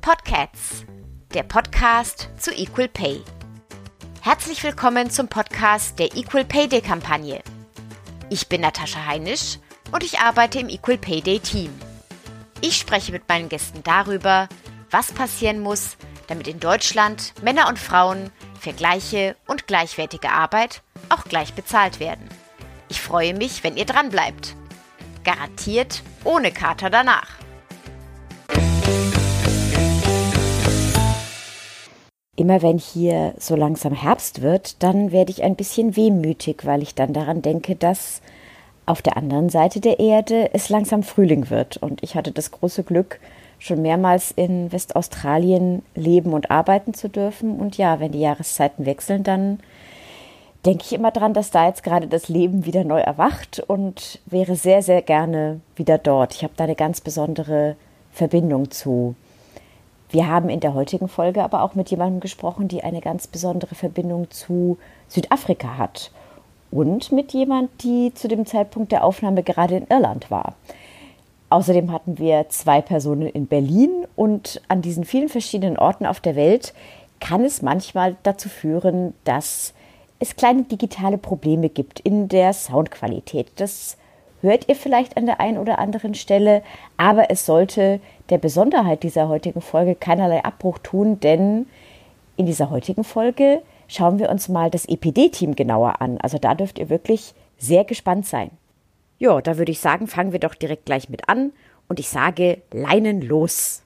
Podcasts, der Podcast zu Equal Pay. Herzlich willkommen zum Podcast der Equal Pay Day Kampagne. Ich bin Natascha Heinisch und ich arbeite im Equal Pay Day Team. Ich spreche mit meinen Gästen darüber, was passieren muss, damit in Deutschland Männer und Frauen für gleiche und gleichwertige Arbeit auch gleich bezahlt werden. Ich freue mich, wenn ihr dran bleibt. Garantiert ohne Kater danach. Immer wenn hier so langsam Herbst wird, dann werde ich ein bisschen wehmütig, weil ich dann daran denke, dass auf der anderen Seite der Erde es langsam Frühling wird. Und ich hatte das große Glück, schon mehrmals in Westaustralien leben und arbeiten zu dürfen. Und ja, wenn die Jahreszeiten wechseln, dann denke ich immer dran, dass da jetzt gerade das Leben wieder neu erwacht und wäre sehr, sehr gerne wieder dort. Ich habe da eine ganz besondere Verbindung zu. Wir haben in der heutigen Folge aber auch mit jemandem gesprochen, die eine ganz besondere Verbindung zu Südafrika hat und mit jemand, die zu dem Zeitpunkt der Aufnahme gerade in Irland war. Außerdem hatten wir zwei Personen in Berlin und an diesen vielen verschiedenen Orten auf der Welt kann es manchmal dazu führen, dass es kleine digitale Probleme gibt in der Soundqualität. Das hört ihr vielleicht an der einen oder anderen Stelle, aber es sollte der Besonderheit dieser heutigen Folge keinerlei Abbruch tun, denn in dieser heutigen Folge schauen wir uns mal das EPD-Team genauer an. Also da dürft ihr wirklich sehr gespannt sein. Ja, da würde ich sagen, fangen wir doch direkt gleich mit an und ich sage Leinen los.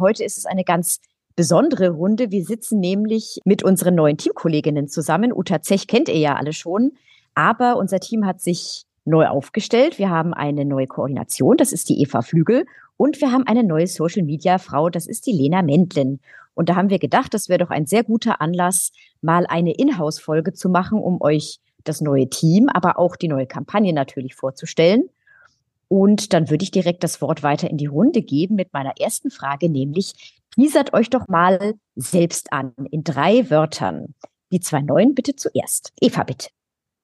Heute ist es eine ganz besondere Runde. Wir sitzen nämlich mit unseren neuen Teamkolleginnen zusammen. Uta Zech kennt ihr ja alle schon, aber unser Team hat sich neu aufgestellt. Wir haben eine neue Koordination, das ist die Eva Flügel. Und wir haben eine neue Social-Media-Frau, das ist die Lena Mendlen. Und da haben wir gedacht, das wäre doch ein sehr guter Anlass, mal eine Inhouse-Folge zu machen, um euch das neue Team, aber auch die neue Kampagne natürlich vorzustellen. Und dann würde ich direkt das Wort weiter in die Runde geben mit meiner ersten Frage, nämlich teasert euch doch mal selbst an in drei Wörtern. Die zwei neuen bitte zuerst. Eva, bitte.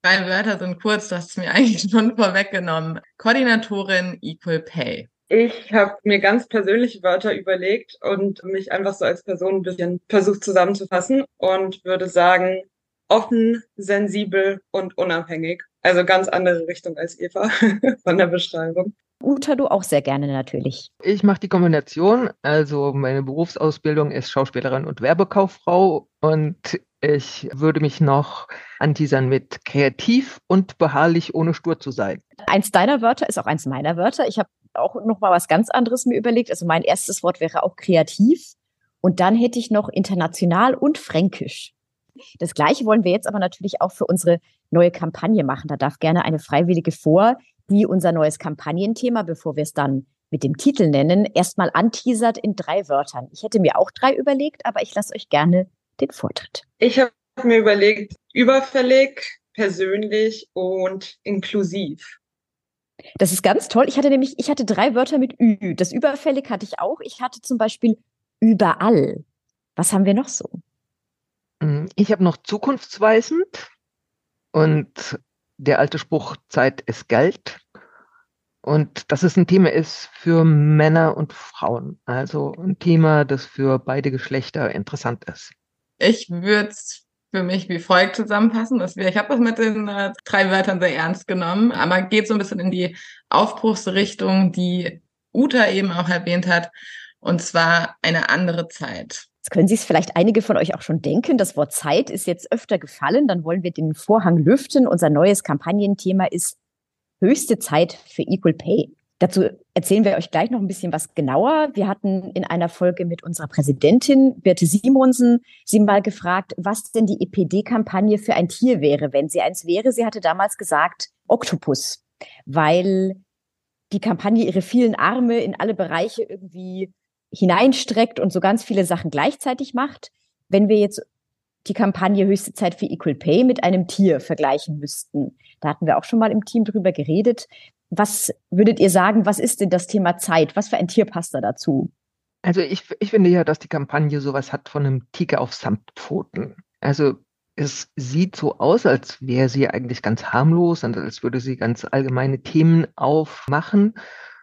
Drei Wörter sind kurz, das ist mir eigentlich schon vorweggenommen. Koordinatorin Equal Pay. Ich habe mir ganz persönliche Wörter überlegt und mich einfach so als Person ein bisschen versucht zusammenzufassen und würde sagen, offen, sensibel und unabhängig. Also ganz andere Richtung als Eva von der Beschreibung. Uta, du auch sehr gerne natürlich. Ich mache die Kombination. Also meine Berufsausbildung ist Schauspielerin und Werbekauffrau und ich würde mich noch anteasern mit kreativ und beharrlich, ohne stur zu sein. Eins deiner Wörter ist auch eins meiner Wörter. Ich habe auch noch mal was ganz anderes mir überlegt. Also mein erstes Wort wäre auch kreativ und dann hätte ich noch international und fränkisch. Das gleiche wollen wir jetzt aber natürlich auch für unsere neue Kampagne machen. Da darf gerne eine Freiwillige vor, die unser neues Kampagnenthema, bevor wir es dann mit dem Titel nennen, erstmal anteasert in drei Wörtern. Ich hätte mir auch drei überlegt, aber ich lasse euch gerne den Vortritt. Ich habe mir überlegt, überfällig, persönlich und inklusiv. Das ist ganz toll. Ich hatte nämlich, ich hatte drei Wörter mit Ü. Das überfällig hatte ich auch. Ich hatte zum Beispiel überall. Was haben wir noch so? Mm, ich habe noch zukunftsweisend und der alte Spruch Zeit ist Geld. Und dass es ein Thema ist für Männer und Frauen. Also ein Thema, das für beide Geschlechter interessant ist. Ich würde es für mich wie folgt zusammenfassen. Dass wir, ich habe das mit den äh, drei Wörtern sehr ernst genommen, aber geht so ein bisschen in die Aufbruchsrichtung, die Uta eben auch erwähnt hat, und zwar eine andere Zeit. Jetzt können sich vielleicht einige von euch auch schon denken. Das Wort Zeit ist jetzt öfter gefallen. Dann wollen wir den Vorhang lüften. Unser neues Kampagnenthema ist höchste Zeit für Equal Pay. Dazu erzählen wir euch gleich noch ein bisschen was genauer. Wir hatten in einer Folge mit unserer Präsidentin Birte Simonsen sie mal gefragt, was denn die EPD-Kampagne für ein Tier wäre, wenn sie eins wäre. Sie hatte damals gesagt Oktopus, weil die Kampagne ihre vielen Arme in alle Bereiche irgendwie hineinstreckt und so ganz viele Sachen gleichzeitig macht. Wenn wir jetzt die Kampagne Höchste Zeit für Equal Pay mit einem Tier vergleichen müssten. Da hatten wir auch schon mal im Team drüber geredet. Was würdet ihr sagen, was ist denn das Thema Zeit? Was für ein Tier passt da dazu? Also ich, ich finde ja, dass die Kampagne sowas hat von einem Tiger auf Samtpfoten. Also es sieht so aus, als wäre sie eigentlich ganz harmlos und als würde sie ganz allgemeine Themen aufmachen.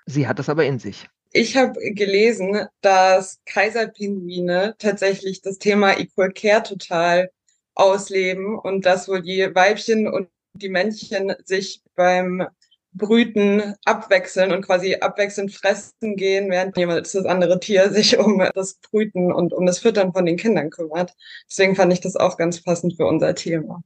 Sie hat das aber in sich. Ich habe gelesen, dass Kaiserpinguine tatsächlich das Thema Equal Care total ausleben und dass wohl die Weibchen und die Männchen sich beim Brüten abwechseln und quasi abwechselnd fressen gehen, während jemand das andere Tier sich um das Brüten und um das Füttern von den Kindern kümmert. Deswegen fand ich das auch ganz passend für unser Thema.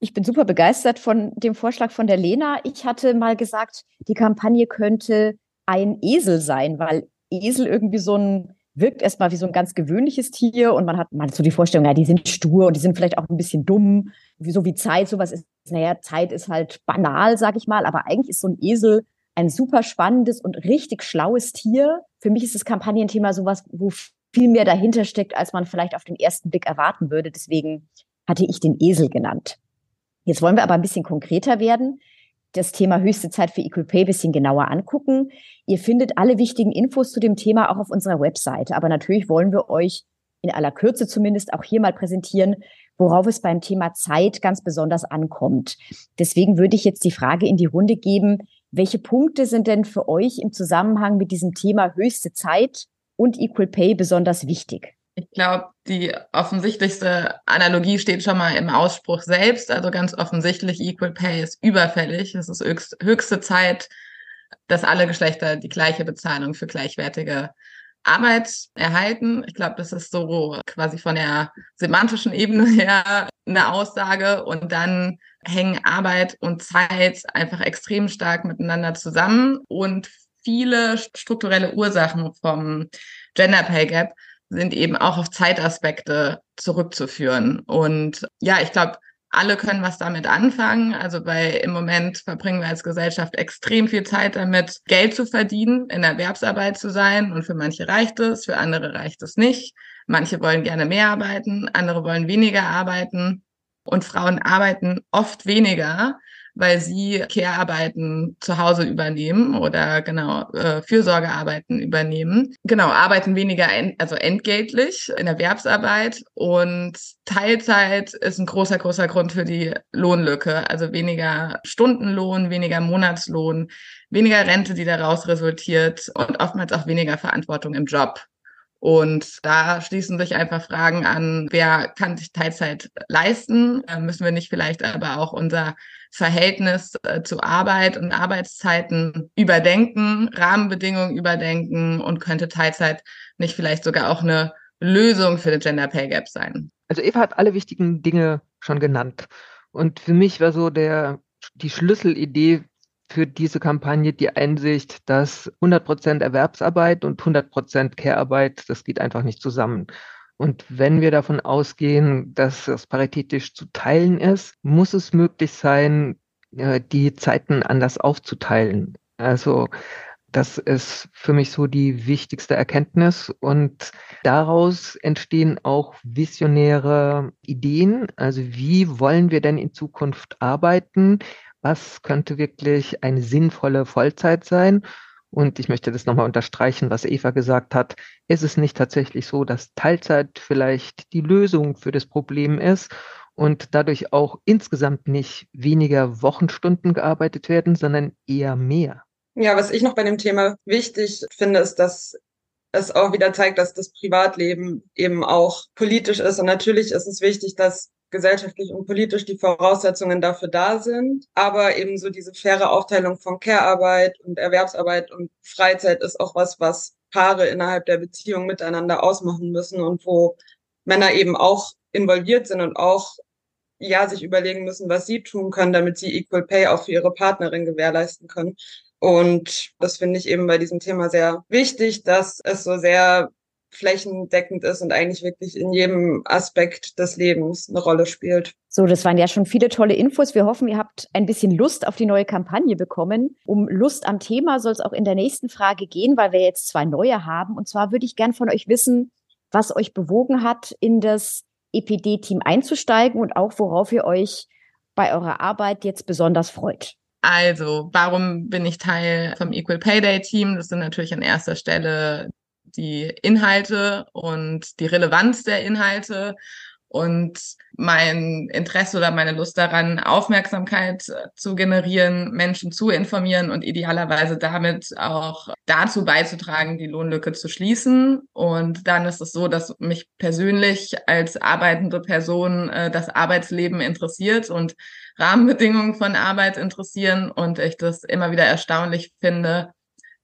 Ich bin super begeistert von dem Vorschlag von der Lena. Ich hatte mal gesagt, die Kampagne könnte ein Esel sein, weil Esel irgendwie so ein wirkt erstmal wie so ein ganz gewöhnliches Tier und man hat man so die Vorstellung, ja, die sind stur und die sind vielleicht auch ein bisschen dumm, so wie Zeit, sowas ist, naja, Zeit ist halt banal, sag ich mal, aber eigentlich ist so ein Esel ein super spannendes und richtig schlaues Tier. Für mich ist das Kampagnenthema sowas, wo viel mehr dahinter steckt, als man vielleicht auf den ersten Blick erwarten würde. Deswegen hatte ich den Esel genannt. Jetzt wollen wir aber ein bisschen konkreter werden das Thema höchste Zeit für Equal Pay bisschen genauer angucken. Ihr findet alle wichtigen Infos zu dem Thema auch auf unserer Webseite. Aber natürlich wollen wir euch in aller Kürze zumindest auch hier mal präsentieren, worauf es beim Thema Zeit ganz besonders ankommt. Deswegen würde ich jetzt die Frage in die Runde geben, welche Punkte sind denn für euch im Zusammenhang mit diesem Thema höchste Zeit und Equal Pay besonders wichtig? Ich glaube, die offensichtlichste Analogie steht schon mal im Ausspruch selbst. Also ganz offensichtlich, Equal Pay ist überfällig. Es ist höchst, höchste Zeit, dass alle Geschlechter die gleiche Bezahlung für gleichwertige Arbeit erhalten. Ich glaube, das ist so quasi von der semantischen Ebene her eine Aussage. Und dann hängen Arbeit und Zeit einfach extrem stark miteinander zusammen. Und viele strukturelle Ursachen vom Gender Pay Gap sind eben auch auf Zeitaspekte zurückzuführen. Und ja, ich glaube, alle können was damit anfangen. Also weil im Moment verbringen wir als Gesellschaft extrem viel Zeit damit, Geld zu verdienen, in Erwerbsarbeit zu sein. Und für manche reicht es, für andere reicht es nicht. Manche wollen gerne mehr arbeiten, andere wollen weniger arbeiten. Und Frauen arbeiten oft weniger, weil sie Care-Arbeiten zu Hause übernehmen oder genau äh, Fürsorgearbeiten übernehmen. Genau, arbeiten weniger, en also entgeltlich in Erwerbsarbeit und Teilzeit ist ein großer, großer Grund für die Lohnlücke. Also weniger Stundenlohn, weniger Monatslohn, weniger Rente, die daraus resultiert und oftmals auch weniger Verantwortung im Job. Und da schließen sich einfach Fragen an, wer kann sich Teilzeit leisten? Müssen wir nicht vielleicht aber auch unser Verhältnis äh, zu Arbeit und Arbeitszeiten überdenken, Rahmenbedingungen überdenken und könnte Teilzeit nicht vielleicht sogar auch eine Lösung für den Gender Pay Gap sein? Also Eva hat alle wichtigen Dinge schon genannt. Und für mich war so der, die Schlüsselidee für diese Kampagne die Einsicht, dass 100% Erwerbsarbeit und 100% Care-Arbeit, das geht einfach nicht zusammen. Und wenn wir davon ausgehen, dass das paritätisch zu teilen ist, muss es möglich sein, äh, die Zeiten anders aufzuteilen. Also das ist für mich so die wichtigste Erkenntnis und daraus entstehen auch visionäre Ideen. Also wie wollen wir denn in Zukunft arbeiten? was könnte wirklich eine sinnvolle Vollzeit sein? Und ich möchte das nochmal unterstreichen, was Eva gesagt hat. Ist es nicht tatsächlich so, dass Teilzeit vielleicht die Lösung für das Problem ist und dadurch auch insgesamt nicht weniger Wochenstunden gearbeitet werden, sondern eher mehr? Ja, was ich noch bei dem Thema wichtig finde, ist, dass es auch wieder zeigt, dass das Privatleben eben auch politisch ist. Und natürlich ist es wichtig, dass gesellschaftlich und politisch die Voraussetzungen dafür da sind. Aber eben so diese faire Aufteilung von Care-Arbeit und Erwerbsarbeit und Freizeit ist auch was, was Paare innerhalb der Beziehung miteinander ausmachen müssen und wo Männer eben auch involviert sind und auch ja sich überlegen müssen, was sie tun können, damit sie Equal Pay auch für ihre Partnerin gewährleisten können. Und das finde ich eben bei diesem Thema sehr wichtig, dass es so sehr flächendeckend ist und eigentlich wirklich in jedem Aspekt des Lebens eine Rolle spielt. So, das waren ja schon viele tolle Infos. Wir hoffen, ihr habt ein bisschen Lust auf die neue Kampagne bekommen. Um Lust am Thema soll es auch in der nächsten Frage gehen, weil wir jetzt zwei neue haben. Und zwar würde ich gern von euch wissen, was euch bewogen hat, in das EPD-Team einzusteigen und auch worauf ihr euch bei eurer Arbeit jetzt besonders freut. Also, warum bin ich Teil vom Equal Pay Day Team? Das sind natürlich an erster Stelle die Inhalte und die Relevanz der Inhalte und mein Interesse oder meine Lust daran, Aufmerksamkeit zu generieren, Menschen zu informieren und idealerweise damit auch dazu beizutragen, die Lohnlücke zu schließen. Und dann ist es so, dass mich persönlich als arbeitende Person äh, das Arbeitsleben interessiert und Rahmenbedingungen von Arbeit interessieren und ich das immer wieder erstaunlich finde,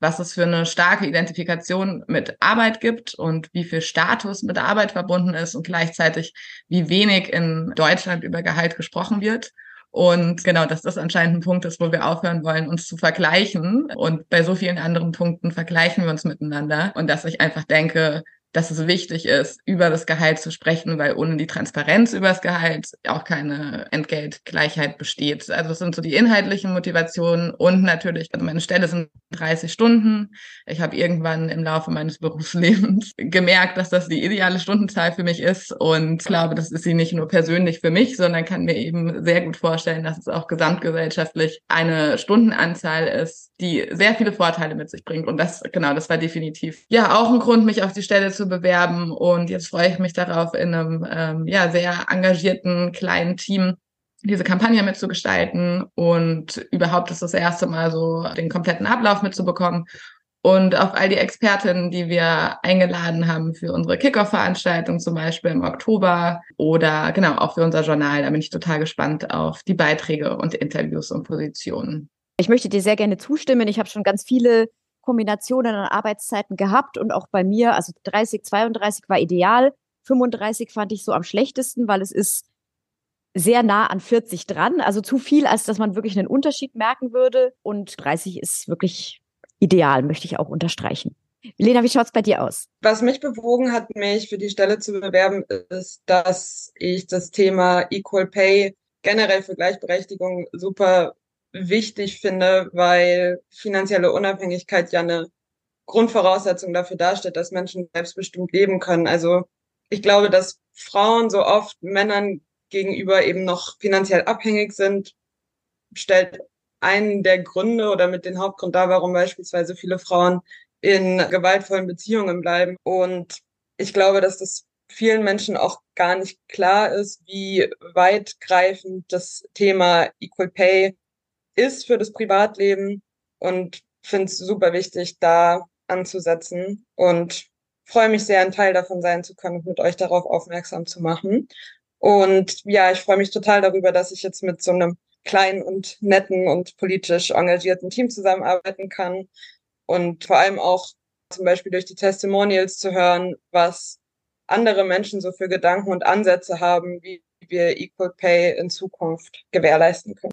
was es für eine starke Identifikation mit Arbeit gibt und wie viel Status mit Arbeit verbunden ist und gleichzeitig wie wenig in Deutschland über Gehalt gesprochen wird. Und genau, dass das anscheinend ein Punkt ist, wo wir aufhören wollen, uns zu vergleichen. Und bei so vielen anderen Punkten vergleichen wir uns miteinander. Und dass ich einfach denke, dass es wichtig ist, über das Gehalt zu sprechen, weil ohne die Transparenz über das Gehalt auch keine Entgeltgleichheit besteht. Also das sind so die inhaltlichen Motivationen und natürlich, also meine Stelle sind 30 Stunden. Ich habe irgendwann im Laufe meines Berufslebens gemerkt, dass das die ideale Stundenzahl für mich ist und glaube, das ist sie nicht nur persönlich für mich, sondern kann mir eben sehr gut vorstellen, dass es auch gesamtgesellschaftlich eine Stundenanzahl ist, die sehr viele Vorteile mit sich bringt. Und das, genau, das war definitiv ja auch ein Grund, mich auf die Stelle zu bewerben. Und jetzt freue ich mich darauf, in einem ähm, ja, sehr engagierten kleinen Team diese Kampagne mitzugestalten und überhaupt ist das erste Mal so den kompletten Ablauf mitzubekommen und auf all die Expertinnen, die wir eingeladen haben für unsere Kickoff-Veranstaltung zum Beispiel im Oktober oder genau auch für unser Journal. Da bin ich total gespannt auf die Beiträge und Interviews und Positionen. Ich möchte dir sehr gerne zustimmen. Ich habe schon ganz viele Kombinationen an Arbeitszeiten gehabt und auch bei mir, also 30, 32 war ideal. 35 fand ich so am schlechtesten, weil es ist sehr nah an 40 dran. Also zu viel, als dass man wirklich einen Unterschied merken würde. Und 30 ist wirklich ideal, möchte ich auch unterstreichen. Lena, wie schaut's bei dir aus? Was mich bewogen hat, mich für die Stelle zu bewerben, ist, dass ich das Thema Equal Pay generell für Gleichberechtigung super wichtig finde, weil finanzielle Unabhängigkeit ja eine Grundvoraussetzung dafür darstellt, dass Menschen selbstbestimmt leben können. Also ich glaube, dass Frauen so oft Männern gegenüber eben noch finanziell abhängig sind, stellt einen der Gründe oder mit den Hauptgrund dar, warum beispielsweise viele Frauen in gewaltvollen Beziehungen bleiben. Und ich glaube, dass das vielen Menschen auch gar nicht klar ist, wie weitgreifend das Thema Equal Pay ist für das Privatleben und finde es super wichtig, da anzusetzen und freue mich sehr, ein Teil davon sein zu können und mit euch darauf aufmerksam zu machen. Und ja, ich freue mich total darüber, dass ich jetzt mit so einem kleinen und netten und politisch engagierten Team zusammenarbeiten kann und vor allem auch zum Beispiel durch die Testimonials zu hören, was andere Menschen so für Gedanken und Ansätze haben, wie wir Equal Pay in Zukunft gewährleisten können.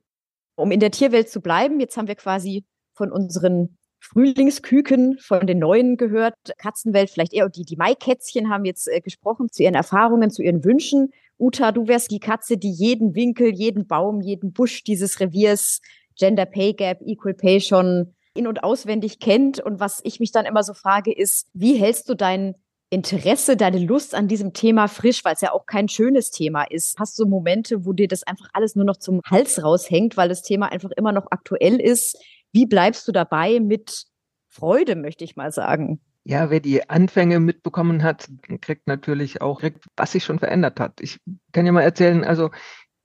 Um in der Tierwelt zu bleiben, jetzt haben wir quasi von unseren Frühlingsküken, von den Neuen gehört, Katzenwelt vielleicht eher, die, die Maikätzchen haben jetzt äh, gesprochen zu ihren Erfahrungen, zu ihren Wünschen. Uta, du wärst die Katze, die jeden Winkel, jeden Baum, jeden Busch dieses Reviers, Gender Pay Gap, Equal Pay schon in- und auswendig kennt. Und was ich mich dann immer so frage, ist, wie hältst du dein Interesse, deine Lust an diesem Thema frisch, weil es ja auch kein schönes Thema ist. Hast du Momente, wo dir das einfach alles nur noch zum Hals raushängt, weil das Thema einfach immer noch aktuell ist? Wie bleibst du dabei mit Freude, möchte ich mal sagen? Ja, wer die Anfänge mitbekommen hat, kriegt natürlich auch, was sich schon verändert hat. Ich kann ja mal erzählen, also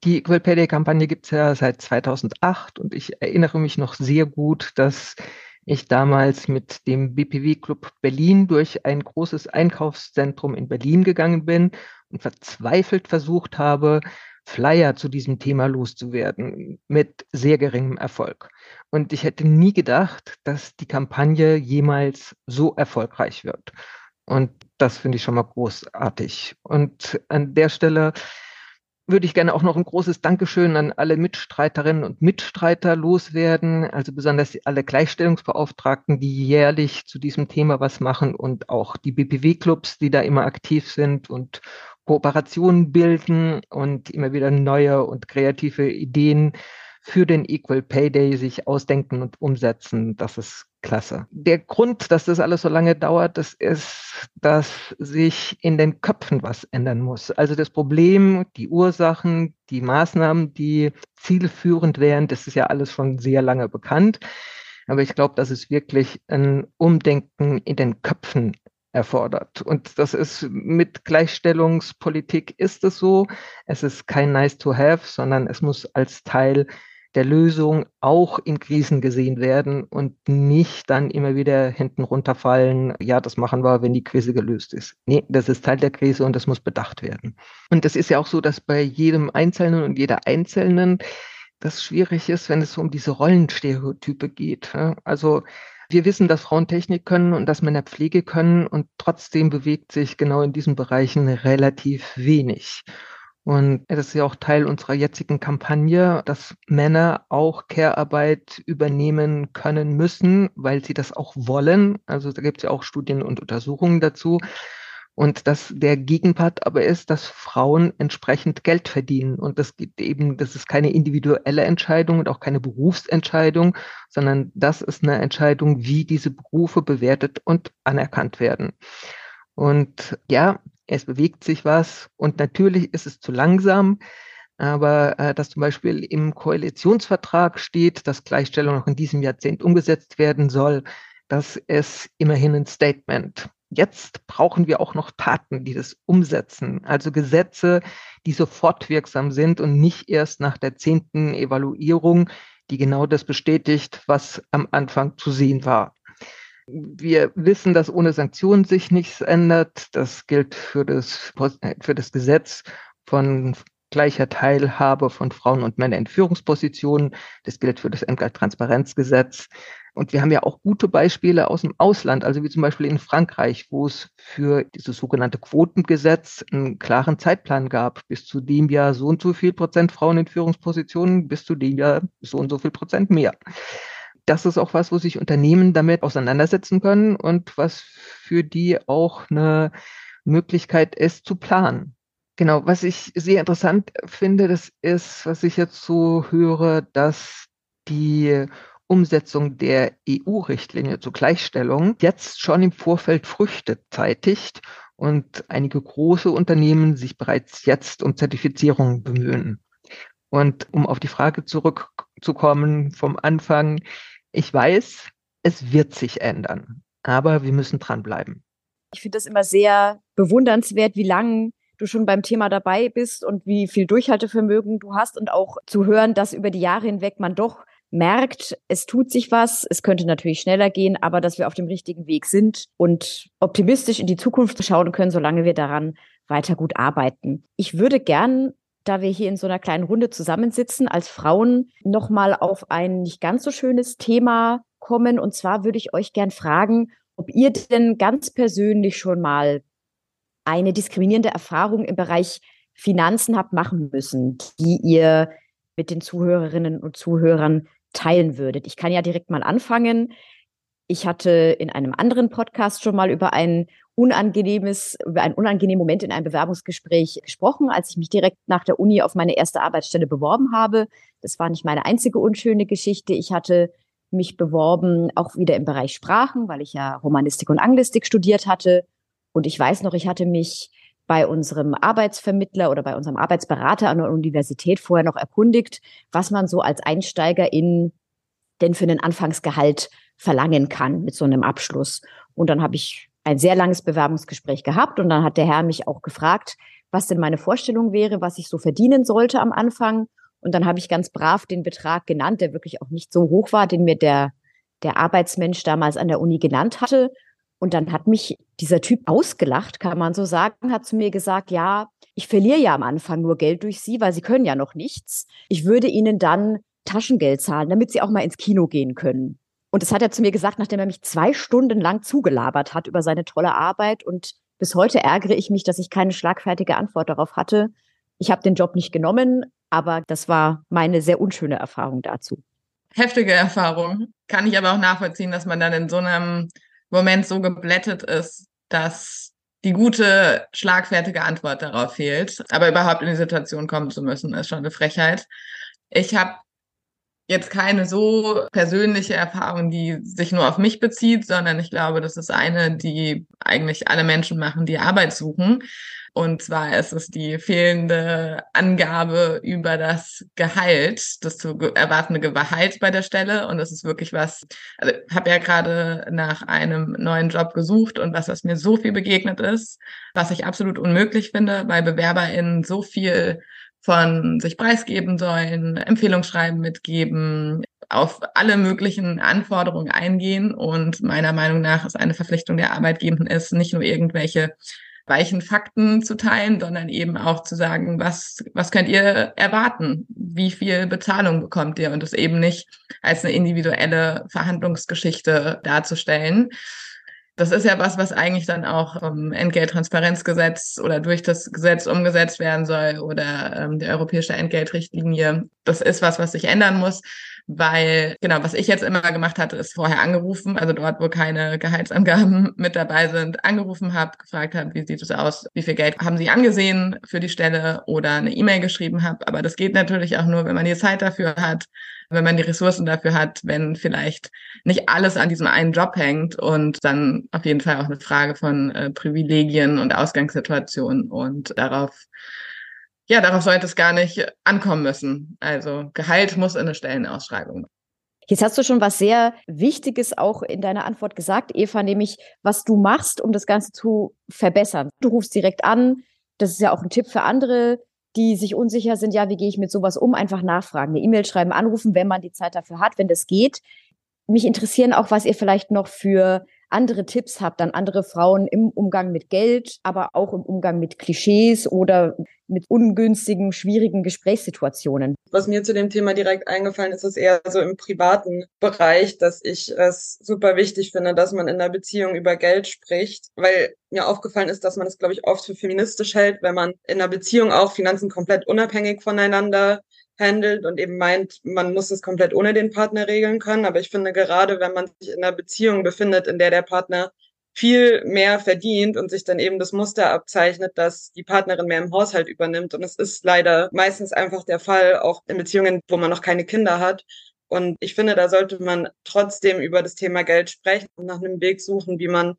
die Equal Pay Day Kampagne gibt es ja seit 2008 und ich erinnere mich noch sehr gut, dass ich damals mit dem BPW Club Berlin durch ein großes Einkaufszentrum in Berlin gegangen bin und verzweifelt versucht habe, Flyer zu diesem Thema loszuwerden, mit sehr geringem Erfolg. Und ich hätte nie gedacht, dass die Kampagne jemals so erfolgreich wird. Und das finde ich schon mal großartig. Und an der Stelle würde ich gerne auch noch ein großes Dankeschön an alle Mitstreiterinnen und Mitstreiter loswerden, also besonders alle Gleichstellungsbeauftragten, die jährlich zu diesem Thema was machen und auch die BPW-Clubs, die da immer aktiv sind und Kooperationen bilden und immer wieder neue und kreative Ideen für den Equal Pay Day sich ausdenken und umsetzen. Das ist klasse. Der Grund, dass das alles so lange dauert, das ist, dass sich in den Köpfen was ändern muss. Also das Problem, die Ursachen, die Maßnahmen, die zielführend wären, das ist ja alles schon sehr lange bekannt. Aber ich glaube, dass es wirklich ein Umdenken in den Köpfen erfordert. Und das ist mit Gleichstellungspolitik ist es so. Es ist kein nice to have, sondern es muss als Teil der Lösung auch in Krisen gesehen werden und nicht dann immer wieder hinten runterfallen, ja, das machen wir, wenn die Krise gelöst ist. Nee, das ist Teil der Krise und das muss bedacht werden. Und es ist ja auch so, dass bei jedem Einzelnen und jeder Einzelnen das schwierig ist, wenn es um diese Rollenstereotype geht. Also wir wissen, dass Frauen Technik können und dass Männer Pflege können und trotzdem bewegt sich genau in diesen Bereichen relativ wenig. Und das ist ja auch Teil unserer jetzigen Kampagne, dass Männer auch Care-Arbeit übernehmen können müssen, weil sie das auch wollen. Also da gibt es ja auch Studien und Untersuchungen dazu. Und dass der Gegenpart aber ist, dass Frauen entsprechend Geld verdienen. Und das gibt eben, das ist keine individuelle Entscheidung und auch keine Berufsentscheidung, sondern das ist eine Entscheidung, wie diese Berufe bewertet und anerkannt werden. Und ja, es bewegt sich was und natürlich ist es zu langsam. Aber äh, dass zum Beispiel im Koalitionsvertrag steht, dass Gleichstellung noch in diesem Jahrzehnt umgesetzt werden soll, das ist immerhin ein Statement. Jetzt brauchen wir auch noch Taten, die das umsetzen, also Gesetze, die sofort wirksam sind und nicht erst nach der zehnten Evaluierung, die genau das bestätigt, was am Anfang zu sehen war. Wir wissen, dass ohne Sanktionen sich nichts ändert. Das gilt für das, für das Gesetz von gleicher Teilhabe von Frauen und Männern in Führungspositionen. Das gilt für das Entgelttransparenzgesetz. Und wir haben ja auch gute Beispiele aus dem Ausland, also wie zum Beispiel in Frankreich, wo es für dieses sogenannte Quotengesetz einen klaren Zeitplan gab. Bis zu dem Jahr so und so viel Prozent Frauen in Führungspositionen, bis zu dem Jahr so und so viel Prozent mehr das ist auch was, wo sich Unternehmen damit auseinandersetzen können und was für die auch eine Möglichkeit ist zu planen. Genau, was ich sehr interessant finde, das ist, was ich jetzt so höre, dass die Umsetzung der EU-Richtlinie zur Gleichstellung jetzt schon im Vorfeld Früchte zeitigt und einige große Unternehmen sich bereits jetzt um Zertifizierung bemühen. Und um auf die Frage zurückzukommen vom Anfang, ich weiß, es wird sich ändern, aber wir müssen dranbleiben. Ich finde das immer sehr bewundernswert, wie lange du schon beim Thema dabei bist und wie viel Durchhaltevermögen du hast und auch zu hören, dass über die Jahre hinweg man doch merkt, es tut sich was, es könnte natürlich schneller gehen, aber dass wir auf dem richtigen Weg sind und optimistisch in die Zukunft schauen können, solange wir daran weiter gut arbeiten. Ich würde gern da wir hier in so einer kleinen Runde zusammensitzen, als Frauen nochmal auf ein nicht ganz so schönes Thema kommen. Und zwar würde ich euch gern fragen, ob ihr denn ganz persönlich schon mal eine diskriminierende Erfahrung im Bereich Finanzen habt machen müssen, die ihr mit den Zuhörerinnen und Zuhörern teilen würdet. Ich kann ja direkt mal anfangen. Ich hatte in einem anderen Podcast schon mal über ein unangenehmes, über einen unangenehmen Moment in einem Bewerbungsgespräch gesprochen, als ich mich direkt nach der Uni auf meine erste Arbeitsstelle beworben habe. Das war nicht meine einzige unschöne Geschichte. Ich hatte mich beworben, auch wieder im Bereich Sprachen, weil ich ja Romanistik und Anglistik studiert hatte. Und ich weiß noch, ich hatte mich bei unserem Arbeitsvermittler oder bei unserem Arbeitsberater an der Universität vorher noch erkundigt, was man so als Einsteiger in denn für einen Anfangsgehalt verlangen kann mit so einem Abschluss. Und dann habe ich ein sehr langes Bewerbungsgespräch gehabt und dann hat der Herr mich auch gefragt, was denn meine Vorstellung wäre, was ich so verdienen sollte am Anfang. Und dann habe ich ganz brav den Betrag genannt, der wirklich auch nicht so hoch war, den mir der, der Arbeitsmensch damals an der Uni genannt hatte. Und dann hat mich dieser Typ ausgelacht, kann man so sagen, hat zu mir gesagt, ja, ich verliere ja am Anfang nur Geld durch Sie, weil Sie können ja noch nichts. Ich würde Ihnen dann Taschengeld zahlen, damit Sie auch mal ins Kino gehen können. Und das hat er zu mir gesagt, nachdem er mich zwei Stunden lang zugelabert hat über seine tolle Arbeit. Und bis heute ärgere ich mich, dass ich keine schlagfertige Antwort darauf hatte. Ich habe den Job nicht genommen, aber das war meine sehr unschöne Erfahrung dazu. Heftige Erfahrung. Kann ich aber auch nachvollziehen, dass man dann in so einem Moment so geblättet ist, dass die gute, schlagfertige Antwort darauf fehlt. Aber überhaupt in die Situation kommen zu müssen, ist schon eine Frechheit. Ich habe jetzt keine so persönliche Erfahrung, die sich nur auf mich bezieht, sondern ich glaube, das ist eine, die eigentlich alle Menschen machen, die Arbeit suchen. Und zwar ist es die fehlende Angabe über das Gehalt, das zu erwartende Gehalt bei der Stelle. Und das ist wirklich was, also habe ja gerade nach einem neuen Job gesucht und was, was mir so viel begegnet ist, was ich absolut unmöglich finde, weil BewerberInnen so viel von sich preisgeben sollen, Empfehlungsschreiben mitgeben, auf alle möglichen Anforderungen eingehen. Und meiner Meinung nach ist eine Verpflichtung der Arbeitgebenden ist, nicht nur irgendwelche weichen Fakten zu teilen, sondern eben auch zu sagen, was, was könnt ihr erwarten? Wie viel Bezahlung bekommt ihr? Und es eben nicht als eine individuelle Verhandlungsgeschichte darzustellen. Das ist ja was, was eigentlich dann auch vom Entgelttransparenzgesetz oder durch das Gesetz umgesetzt werden soll oder ähm, die europäische Entgeltrichtlinie. Das ist was, was sich ändern muss weil genau, was ich jetzt immer gemacht hatte, ist vorher angerufen, also dort, wo keine Gehaltsangaben mit dabei sind, angerufen habe, gefragt habe, wie sieht es aus, wie viel Geld haben Sie angesehen für die Stelle oder eine E-Mail geschrieben habe. Aber das geht natürlich auch nur, wenn man die Zeit dafür hat, wenn man die Ressourcen dafür hat, wenn vielleicht nicht alles an diesem einen Job hängt und dann auf jeden Fall auch eine Frage von äh, Privilegien und Ausgangssituationen und darauf ja, darauf sollte es gar nicht ankommen müssen. Also Gehalt muss in eine Stellenausschreibung. Jetzt hast du schon was sehr Wichtiges auch in deiner Antwort gesagt, Eva, nämlich was du machst, um das Ganze zu verbessern. Du rufst direkt an. Das ist ja auch ein Tipp für andere, die sich unsicher sind. Ja, wie gehe ich mit sowas um? Einfach nachfragen, eine E-Mail schreiben, anrufen, wenn man die Zeit dafür hat, wenn das geht. Mich interessieren auch, was ihr vielleicht noch für andere Tipps habt an andere Frauen im Umgang mit Geld, aber auch im Umgang mit Klischees oder mit ungünstigen, schwierigen Gesprächssituationen. Was mir zu dem Thema direkt eingefallen ist, ist eher so im privaten Bereich, dass ich es super wichtig finde, dass man in der Beziehung über Geld spricht, weil mir aufgefallen ist, dass man es, glaube ich, oft für feministisch hält, wenn man in einer Beziehung auch Finanzen komplett unabhängig voneinander handelt und eben meint, man muss es komplett ohne den Partner regeln können. Aber ich finde, gerade wenn man sich in einer Beziehung befindet, in der der Partner viel mehr verdient und sich dann eben das Muster abzeichnet, dass die Partnerin mehr im Haushalt übernimmt. Und es ist leider meistens einfach der Fall, auch in Beziehungen, wo man noch keine Kinder hat. Und ich finde, da sollte man trotzdem über das Thema Geld sprechen und nach einem Weg suchen, wie man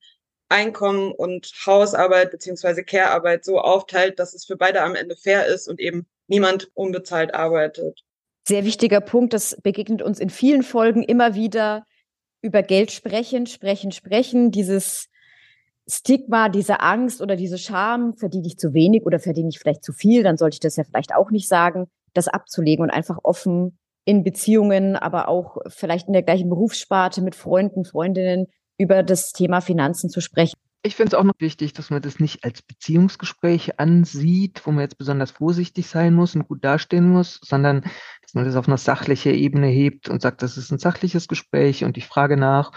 Einkommen und Hausarbeit beziehungsweise Care-Arbeit so aufteilt, dass es für beide am Ende fair ist und eben niemand unbezahlt arbeitet. Sehr wichtiger Punkt, das begegnet uns in vielen Folgen immer wieder über Geld sprechen, sprechen, sprechen, dieses Stigma, diese Angst oder diese Scham, verdiene ich zu wenig oder verdiene ich vielleicht zu viel, dann sollte ich das ja vielleicht auch nicht sagen, das abzulegen und einfach offen in Beziehungen, aber auch vielleicht in der gleichen Berufssparte mit Freunden, Freundinnen über das Thema Finanzen zu sprechen. Ich finde es auch noch wichtig, dass man das nicht als Beziehungsgespräch ansieht, wo man jetzt besonders vorsichtig sein muss und gut dastehen muss, sondern dass man das auf eine sachliche Ebene hebt und sagt, das ist ein sachliches Gespräch und ich frage nach.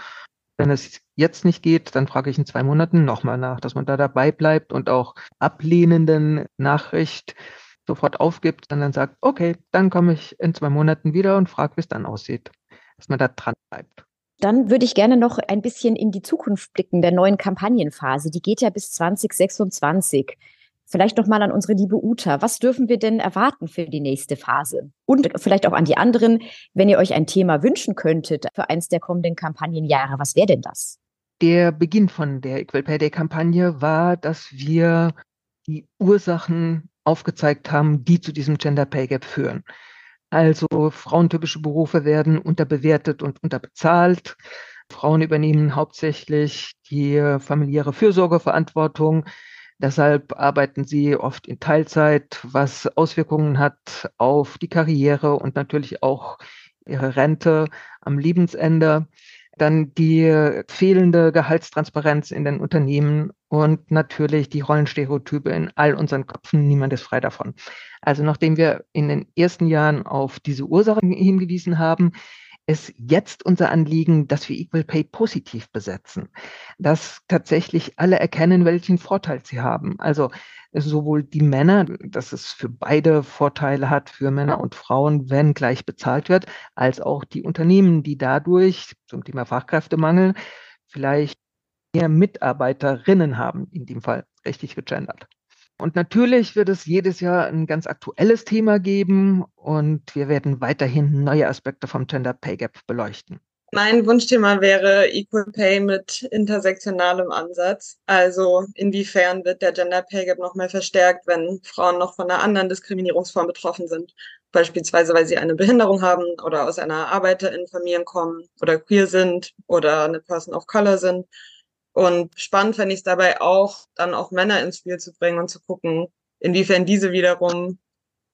Wenn es jetzt nicht geht, dann frage ich in zwei Monaten nochmal nach, dass man da dabei bleibt und auch ablehnenden Nachricht sofort aufgibt dann sagt, okay, dann komme ich in zwei Monaten wieder und frage, wie es dann aussieht. Dass man da dran bleibt. Dann würde ich gerne noch ein bisschen in die Zukunft blicken der neuen Kampagnenphase. Die geht ja bis 2026. Vielleicht noch mal an unsere liebe Uta. Was dürfen wir denn erwarten für die nächste Phase? Und vielleicht auch an die anderen, wenn ihr euch ein Thema wünschen könntet für eins der kommenden Kampagnenjahre. Was wäre denn das? Der Beginn von der Equal Pay Day Kampagne war, dass wir die Ursachen aufgezeigt haben, die zu diesem Gender Pay Gap führen. Also frauentypische Berufe werden unterbewertet und unterbezahlt. Frauen übernehmen hauptsächlich die familiäre Fürsorgeverantwortung. Deshalb arbeiten sie oft in Teilzeit, was Auswirkungen hat auf die Karriere und natürlich auch ihre Rente am Lebensende dann die fehlende Gehaltstransparenz in den Unternehmen und natürlich die Rollenstereotype in all unseren Köpfen. Niemand ist frei davon. Also nachdem wir in den ersten Jahren auf diese Ursachen hingewiesen haben, ist jetzt unser Anliegen, dass wir Equal Pay positiv besetzen, dass tatsächlich alle erkennen, welchen Vorteil sie haben. Also sowohl die Männer, dass es für beide Vorteile hat, für Männer und Frauen, wenn gleich bezahlt wird, als auch die Unternehmen, die dadurch zum Thema Fachkräftemangel vielleicht mehr Mitarbeiterinnen haben, in dem Fall richtig gegendert. Und natürlich wird es jedes Jahr ein ganz aktuelles Thema geben und wir werden weiterhin neue Aspekte vom Gender Pay Gap beleuchten. Mein Wunschthema wäre Equal Pay mit intersektionalem Ansatz. Also inwiefern wird der Gender Pay Gap noch mal verstärkt, wenn Frauen noch von einer anderen Diskriminierungsform betroffen sind? Beispielsweise, weil sie eine Behinderung haben oder aus einer Arbeiterinnenfamilie kommen oder queer sind oder eine Person of Color sind. Und spannend fände ich es dabei auch, dann auch Männer ins Spiel zu bringen und zu gucken, inwiefern diese wiederum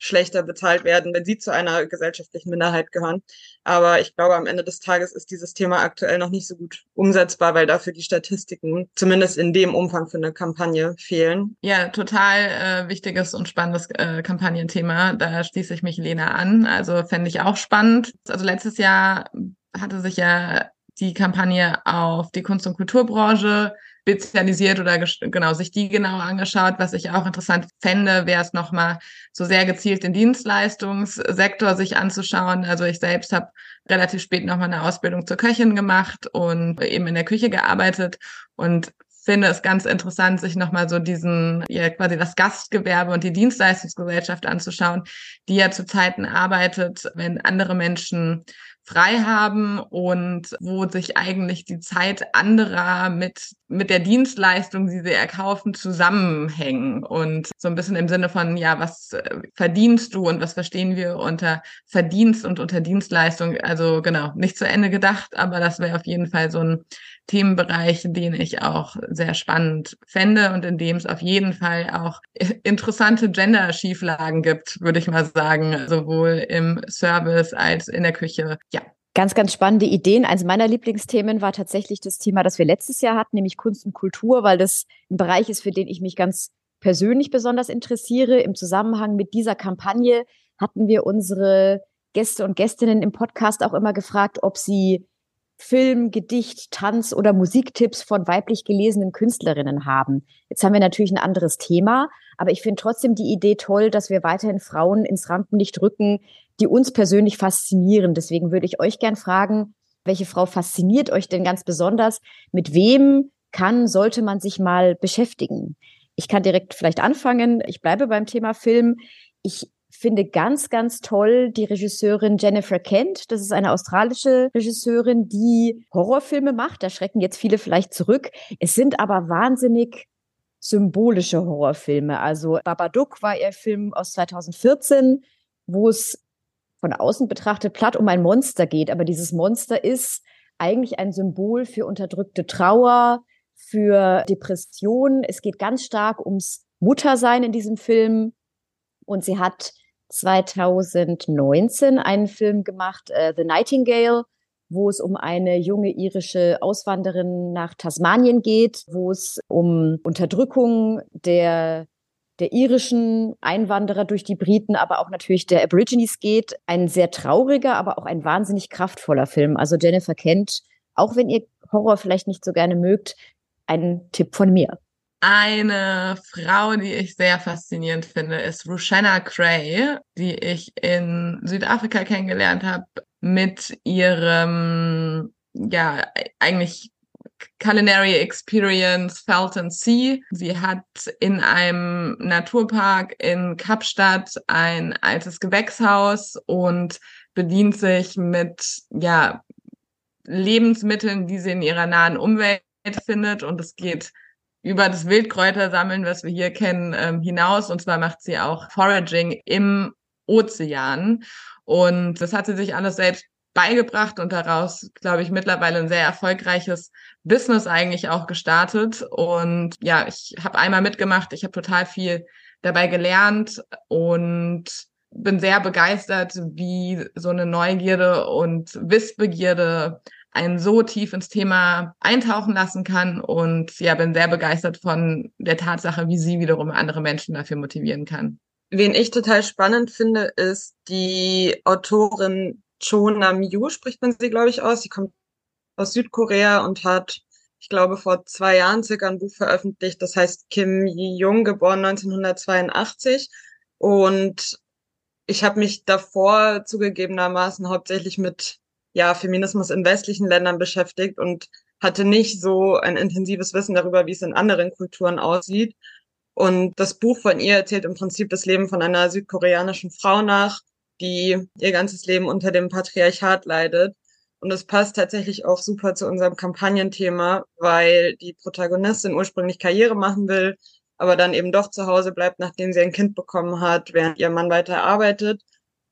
schlechter bezahlt werden, wenn sie zu einer gesellschaftlichen Minderheit gehören. Aber ich glaube, am Ende des Tages ist dieses Thema aktuell noch nicht so gut umsetzbar, weil dafür die Statistiken zumindest in dem Umfang für eine Kampagne fehlen. Ja, total äh, wichtiges und spannendes äh, Kampagnenthema. Da schließe ich mich Lena an. Also fände ich auch spannend. Also letztes Jahr hatte sich ja die Kampagne auf die Kunst- und Kulturbranche spezialisiert oder genau sich die genau angeschaut. Was ich auch interessant fände, wäre es nochmal so sehr gezielt den Dienstleistungssektor sich anzuschauen. Also ich selbst habe relativ spät nochmal eine Ausbildung zur Köchin gemacht und eben in der Küche gearbeitet und finde es ganz interessant, sich nochmal so diesen, ja, quasi das Gastgewerbe und die Dienstleistungsgesellschaft anzuschauen, die ja zu Zeiten arbeitet, wenn andere Menschen frei haben und wo sich eigentlich die Zeit anderer mit, mit der Dienstleistung, die sie erkaufen, zusammenhängen. Und so ein bisschen im Sinne von, ja, was äh, verdienst du und was verstehen wir unter Verdienst und unter Dienstleistung? Also genau, nicht zu Ende gedacht, aber das wäre auf jeden Fall so ein Themenbereich, den ich auch sehr spannend fände und in dem es auf jeden Fall auch interessante Gender-Schieflagen gibt, würde ich mal sagen, sowohl im Service als in der Küche. Ja, Ganz, ganz spannende Ideen. Eines meiner Lieblingsthemen war tatsächlich das Thema, das wir letztes Jahr hatten, nämlich Kunst und Kultur, weil das ein Bereich ist, für den ich mich ganz persönlich besonders interessiere. Im Zusammenhang mit dieser Kampagne hatten wir unsere Gäste und Gästinnen im Podcast auch immer gefragt, ob sie Film, Gedicht, Tanz oder Musiktipps von weiblich gelesenen Künstlerinnen haben. Jetzt haben wir natürlich ein anderes Thema, aber ich finde trotzdem die Idee toll, dass wir weiterhin Frauen ins Rampenlicht rücken, die uns persönlich faszinieren. Deswegen würde ich euch gern fragen, welche Frau fasziniert euch denn ganz besonders? Mit wem kann, sollte man sich mal beschäftigen? Ich kann direkt vielleicht anfangen. Ich bleibe beim Thema Film. Ich finde ganz, ganz toll die Regisseurin Jennifer Kent. Das ist eine australische Regisseurin, die Horrorfilme macht. Da schrecken jetzt viele vielleicht zurück. Es sind aber wahnsinnig symbolische Horrorfilme. Also Babadook war ihr Film aus 2014, wo es von außen betrachtet platt um ein Monster geht. Aber dieses Monster ist eigentlich ein Symbol für unterdrückte Trauer, für Depression. Es geht ganz stark ums Muttersein in diesem Film. Und sie hat 2019 einen Film gemacht, äh, The Nightingale, wo es um eine junge irische Auswanderin nach Tasmanien geht, wo es um Unterdrückung der der irischen Einwanderer durch die Briten, aber auch natürlich der Aborigines geht. Ein sehr trauriger, aber auch ein wahnsinnig kraftvoller Film. Also Jennifer Kent, auch wenn ihr Horror vielleicht nicht so gerne mögt, ein Tipp von mir. Eine Frau, die ich sehr faszinierend finde, ist Rushanna Cray, die ich in Südafrika kennengelernt habe mit ihrem, ja, eigentlich Culinary Experience Felton Sea. Sie hat in einem Naturpark in Kapstadt ein altes Gewächshaus und bedient sich mit, ja, Lebensmitteln, die sie in ihrer nahen Umwelt findet und es geht über das Wildkräutersammeln, was wir hier kennen, ähm, hinaus. Und zwar macht sie auch Foraging im Ozean. Und das hat sie sich alles selbst beigebracht und daraus, glaube ich, mittlerweile ein sehr erfolgreiches Business eigentlich auch gestartet. Und ja, ich habe einmal mitgemacht, ich habe total viel dabei gelernt und bin sehr begeistert, wie so eine Neugierde und Wissbegierde einen so tief ins Thema eintauchen lassen kann und ja, bin sehr begeistert von der Tatsache, wie sie wiederum andere Menschen dafür motivieren kann. Wen ich total spannend finde, ist die Autorin Cho Nam-yu, spricht man sie, glaube ich, aus. Sie kommt aus Südkorea und hat, ich glaube, vor zwei Jahren circa ein Buch veröffentlicht, das heißt Kim Yi-jung, geboren 1982. Und ich habe mich davor zugegebenermaßen hauptsächlich mit ja, Feminismus in westlichen Ländern beschäftigt und hatte nicht so ein intensives Wissen darüber, wie es in anderen Kulturen aussieht. Und das Buch von ihr erzählt im Prinzip das Leben von einer südkoreanischen Frau nach, die ihr ganzes Leben unter dem Patriarchat leidet. Und es passt tatsächlich auch super zu unserem Kampagnenthema, weil die Protagonistin ursprünglich Karriere machen will, aber dann eben doch zu Hause bleibt, nachdem sie ein Kind bekommen hat, während ihr Mann weiter arbeitet.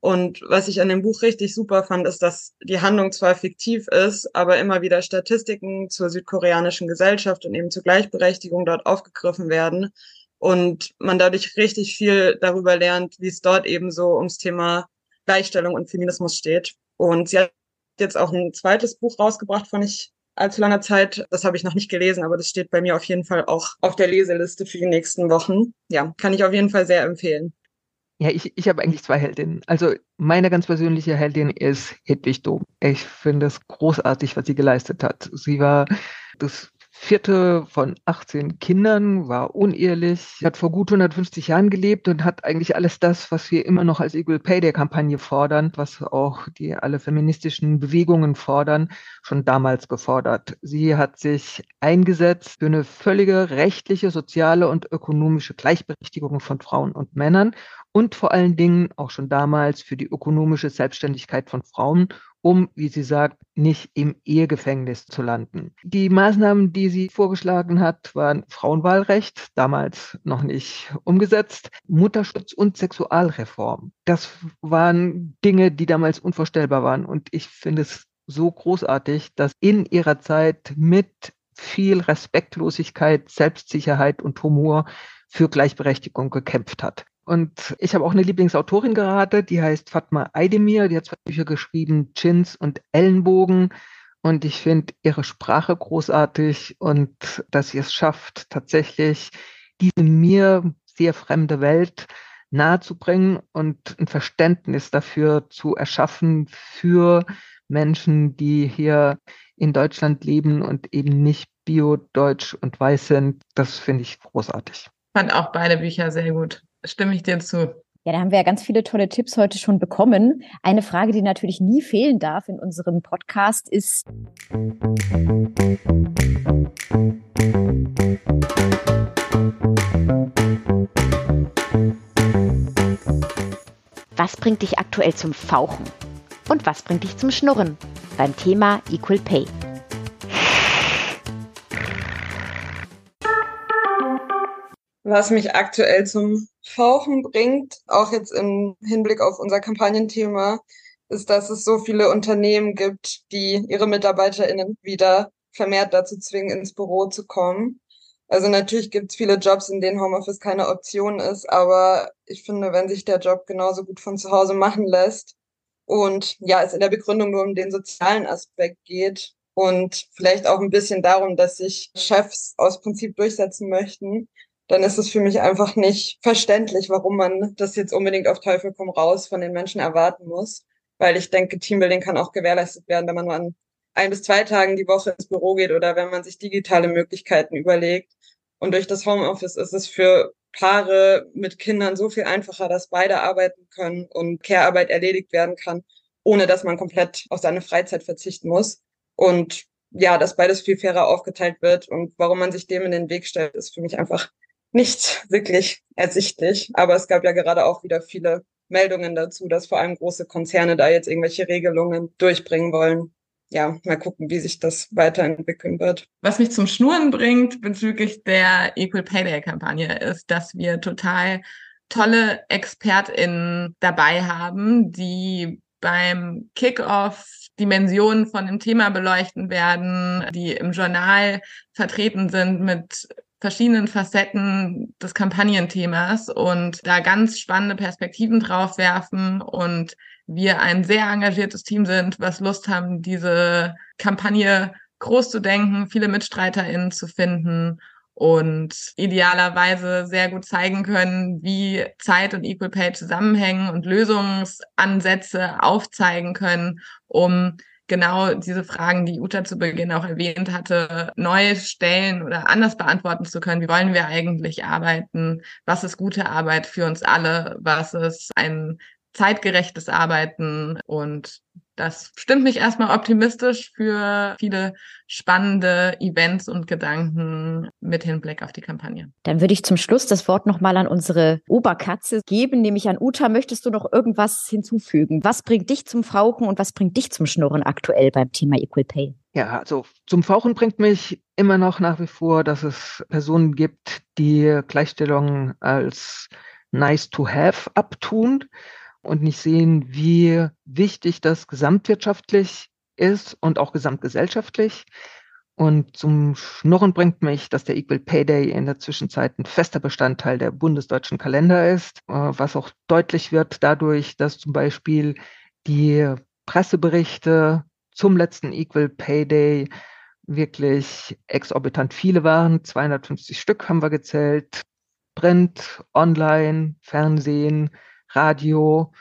Und was ich an dem Buch richtig super fand, ist, dass die Handlung zwar fiktiv ist, aber immer wieder Statistiken zur südkoreanischen Gesellschaft und eben zur Gleichberechtigung dort aufgegriffen werden und man dadurch richtig viel darüber lernt, wie es dort eben so ums Thema Gleichstellung und Feminismus steht. Und sie hat jetzt auch ein zweites Buch rausgebracht von nicht allzu langer Zeit. Das habe ich noch nicht gelesen, aber das steht bei mir auf jeden Fall auch auf der Leseliste für die nächsten Wochen. Ja, kann ich auf jeden Fall sehr empfehlen. Ja, ich, ich habe eigentlich zwei Heldinnen. Also meine ganz persönliche Heldin ist Hedwig Dom. Ich finde es großartig, was sie geleistet hat. Sie war das vierte von 18 Kindern, war unehrlich, hat vor gut 150 Jahren gelebt und hat eigentlich alles das, was wir immer noch als Equal Pay Day Kampagne fordern, was auch die alle feministischen Bewegungen fordern, schon damals gefordert. Sie hat sich eingesetzt für eine völlige rechtliche, soziale und ökonomische Gleichberechtigung von Frauen und Männern und vor allen Dingen auch schon damals für die ökonomische Selbstständigkeit von Frauen um, wie sie sagt, nicht im Ehegefängnis zu landen. Die Maßnahmen, die sie vorgeschlagen hat, waren Frauenwahlrecht, damals noch nicht umgesetzt, Mutterschutz und Sexualreform. Das waren Dinge, die damals unvorstellbar waren. Und ich finde es so großartig, dass in ihrer Zeit mit viel Respektlosigkeit, Selbstsicherheit und Humor für Gleichberechtigung gekämpft hat. Und ich habe auch eine Lieblingsautorin gerade, die heißt Fatma Aydemir. Die hat zwei Bücher geschrieben, Chins und Ellenbogen. Und ich finde ihre Sprache großartig und dass sie es schafft, tatsächlich diese mir sehr fremde Welt nahezubringen und ein Verständnis dafür zu erschaffen für Menschen, die hier in Deutschland leben und eben nicht bio-deutsch und weiß sind. Das finde ich großartig. Fand auch beide Bücher sehr gut stimme ich dir zu. Ja, da haben wir ja ganz viele tolle Tipps heute schon bekommen. Eine Frage, die natürlich nie fehlen darf in unserem Podcast ist, was bringt dich aktuell zum Fauchen? Und was bringt dich zum Schnurren? Beim Thema Equal Pay. Was mich aktuell zum Fauchen bringt, auch jetzt im Hinblick auf unser Kampagnenthema, ist, dass es so viele Unternehmen gibt, die ihre MitarbeiterInnen wieder vermehrt dazu zwingen, ins Büro zu kommen. Also natürlich gibt es viele Jobs, in denen Homeoffice keine Option ist, aber ich finde, wenn sich der Job genauso gut von zu Hause machen lässt und ja, es in der Begründung nur um den sozialen Aspekt geht und vielleicht auch ein bisschen darum, dass sich Chefs aus Prinzip durchsetzen möchten, dann ist es für mich einfach nicht verständlich, warum man das jetzt unbedingt auf Teufel komm raus von den Menschen erwarten muss. Weil ich denke, Teambuilding kann auch gewährleistet werden, wenn man nur an ein bis zwei Tagen die Woche ins Büro geht oder wenn man sich digitale Möglichkeiten überlegt. Und durch das Homeoffice ist es für Paare mit Kindern so viel einfacher, dass beide arbeiten können und Care-Arbeit erledigt werden kann, ohne dass man komplett auf seine Freizeit verzichten muss. Und ja, dass beides viel fairer aufgeteilt wird und warum man sich dem in den Weg stellt, ist für mich einfach nicht wirklich ersichtlich. Aber es gab ja gerade auch wieder viele Meldungen dazu, dass vor allem große Konzerne da jetzt irgendwelche Regelungen durchbringen wollen. Ja, mal gucken, wie sich das weiterentwickeln wird. Was mich zum Schnurren bringt bezüglich der Equal Pay Day Kampagne ist, dass wir total tolle ExpertInnen dabei haben, die beim Kickoff Dimensionen von dem Thema beleuchten werden, die im Journal vertreten sind mit verschiedenen Facetten des Kampagnenthemas und da ganz spannende Perspektiven drauf werfen und wir ein sehr engagiertes Team sind, was Lust haben, diese Kampagne groß zu denken, viele MitstreiterInnen zu finden und idealerweise sehr gut zeigen können, wie Zeit und Equal Pay zusammenhängen und Lösungsansätze aufzeigen können, um genau diese Fragen, die Uta zu Beginn auch erwähnt hatte, neu stellen oder anders beantworten zu können. Wie wollen wir eigentlich arbeiten? Was ist gute Arbeit für uns alle? Was ist ein zeitgerechtes Arbeiten? Und das stimmt mich erstmal optimistisch für viele spannende Events und Gedanken mit Hinblick auf die Kampagne. Dann würde ich zum Schluss das Wort nochmal an unsere Oberkatze geben, nämlich an Uta. Möchtest du noch irgendwas hinzufügen? Was bringt dich zum Fauchen und was bringt dich zum Schnurren aktuell beim Thema Equal Pay? Ja, also zum Fauchen bringt mich immer noch nach wie vor, dass es Personen gibt, die Gleichstellung als nice to have abtun und nicht sehen, wie wichtig das gesamtwirtschaftlich ist und auch gesamtgesellschaftlich. Und zum Schnurren bringt mich, dass der Equal Pay Day in der Zwischenzeit ein fester Bestandteil der bundesdeutschen Kalender ist, äh, was auch deutlich wird dadurch, dass zum Beispiel die Presseberichte zum letzten Equal Pay Day wirklich exorbitant viele waren. 250 Stück haben wir gezählt. Print, Online, Fernsehen, Radio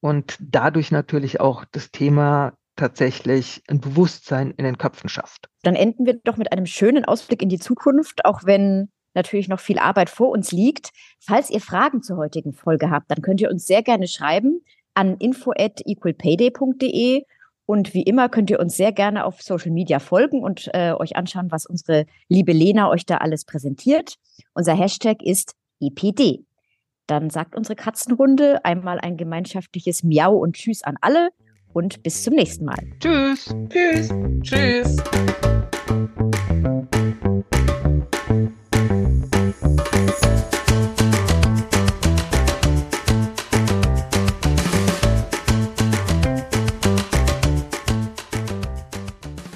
und dadurch natürlich auch das Thema tatsächlich ein Bewusstsein in den Köpfen schafft. Dann enden wir doch mit einem schönen Ausblick in die Zukunft, auch wenn natürlich noch viel Arbeit vor uns liegt. Falls ihr Fragen zur heutigen Folge habt, dann könnt ihr uns sehr gerne schreiben an info@equalpayday.de und wie immer könnt ihr uns sehr gerne auf Social Media folgen und äh, euch anschauen, was unsere liebe Lena euch da alles präsentiert. Unser Hashtag ist EPD. Dann sagt unsere Katzenrunde einmal ein gemeinschaftliches Miau und Tschüss an alle und bis zum nächsten Mal. Tschüss. Tschüss. Tschüss.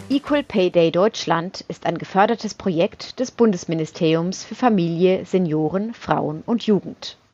Equal Pay Day Deutschland ist ein gefördertes Projekt des Bundesministeriums für Familie, Senioren, Frauen und Jugend.